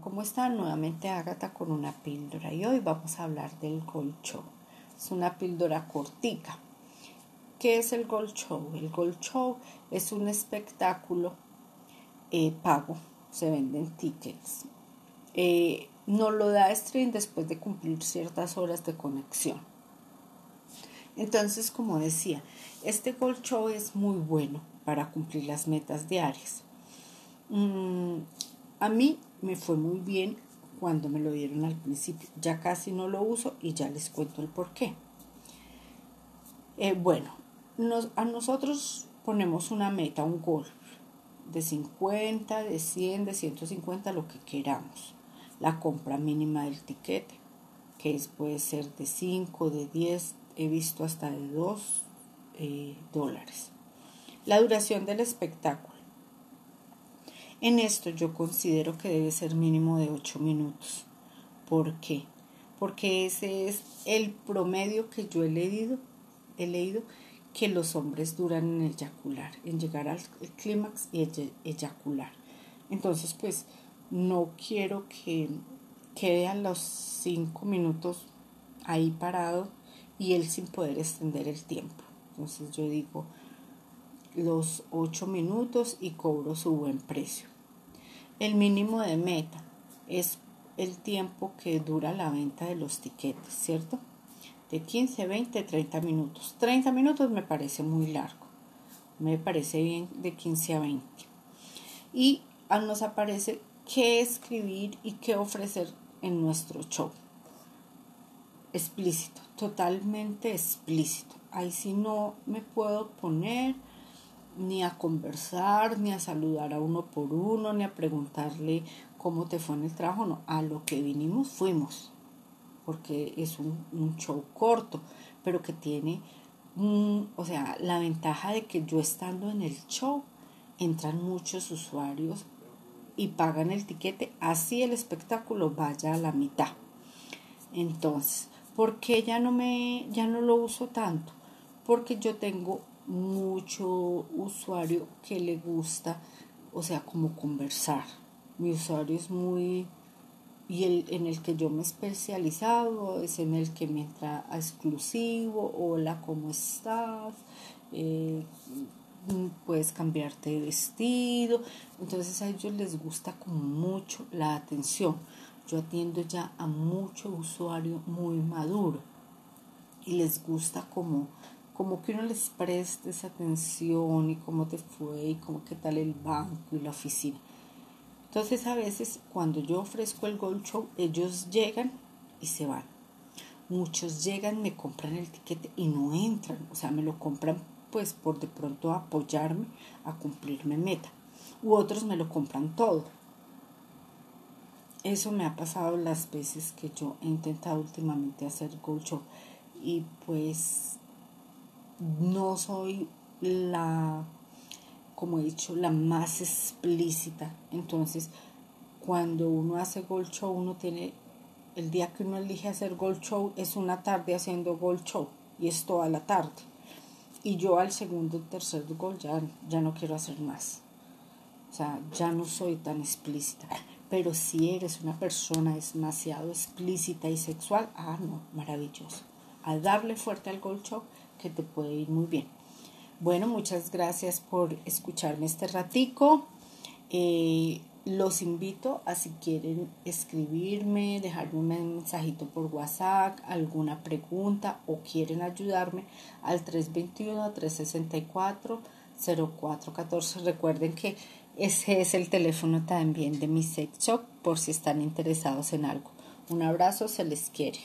¿Cómo están? Nuevamente Ágata con una píldora y hoy vamos a hablar del Gold Show. Es una píldora cortica. ¿Qué es el Gold Show? El Gold Show es un espectáculo eh, pago, se venden tickets. Eh, no lo da stream después de cumplir ciertas horas de conexión. Entonces, como decía, este Gold Show es muy bueno para cumplir las metas diarias. Mm, a mí me fue muy bien cuando me lo dieron al principio. Ya casi no lo uso y ya les cuento el por qué. Eh, bueno, a nosotros ponemos una meta, un gol de 50, de 100, de 150, lo que queramos. La compra mínima del tiquete, que es, puede ser de 5, de 10, he visto hasta de 2 eh, dólares. La duración del espectáculo en esto yo considero que debe ser mínimo de 8 minutos. ¿Por qué? Porque ese es el promedio que yo he leído, he leído que los hombres duran en eyacular, en llegar al clímax y eyacular. Entonces, pues no quiero que quede a los 5 minutos ahí parado y él sin poder extender el tiempo. Entonces yo digo los 8 minutos y cobro su buen precio. El mínimo de meta es el tiempo que dura la venta de los tiquetes, ¿cierto? De 15, 20, 30 minutos. 30 minutos me parece muy largo. Me parece bien de 15 a 20. Y nos aparece qué escribir y qué ofrecer en nuestro show. Explícito, totalmente explícito. Ahí sí no me puedo poner ni a conversar, ni a saludar a uno por uno, ni a preguntarle cómo te fue en el trabajo, no, a lo que vinimos fuimos, porque es un, show corto, pero que tiene, o sea, la ventaja de que yo estando en el show, entran muchos usuarios y pagan el tiquete, así el espectáculo vaya a la mitad. Entonces, ¿por qué ya no me, ya no lo uso tanto? Porque yo tengo mucho usuario que le gusta, o sea, como conversar. Mi usuario es muy... Y el en el que yo me he especializado es en el que me entra exclusivo, hola, ¿cómo estás? Eh, puedes cambiarte de vestido. Entonces a ellos les gusta como mucho la atención. Yo atiendo ya a mucho usuario muy maduro y les gusta como como que uno les preste esa atención y cómo te fue y cómo qué tal el banco y la oficina. Entonces a veces cuando yo ofrezco el Gold Show, ellos llegan y se van. Muchos llegan, me compran el tiquete y no entran, o sea, me lo compran pues por de pronto apoyarme a cumplirme meta. U otros me lo compran todo. Eso me ha pasado las veces que yo he intentado últimamente hacer Gold Show y pues no soy la, como he dicho, la más explícita. Entonces, cuando uno hace Gold Show, uno tiene, el día que uno elige hacer Gold Show es una tarde haciendo Gold Show y es toda la tarde. Y yo al segundo tercer Gold ya, ya no quiero hacer más. O sea, ya no soy tan explícita. Pero si eres una persona demasiado explícita y sexual, ah, no, maravilloso. A darle fuerte al Gold Show que te puede ir muy bien. Bueno, muchas gracias por escucharme este ratico. Eh, los invito a si quieren escribirme, dejarme un mensajito por WhatsApp, alguna pregunta o quieren ayudarme al 321-364-0414. Recuerden que ese es el teléfono también de mi sex shop por si están interesados en algo. Un abrazo, se les quiere.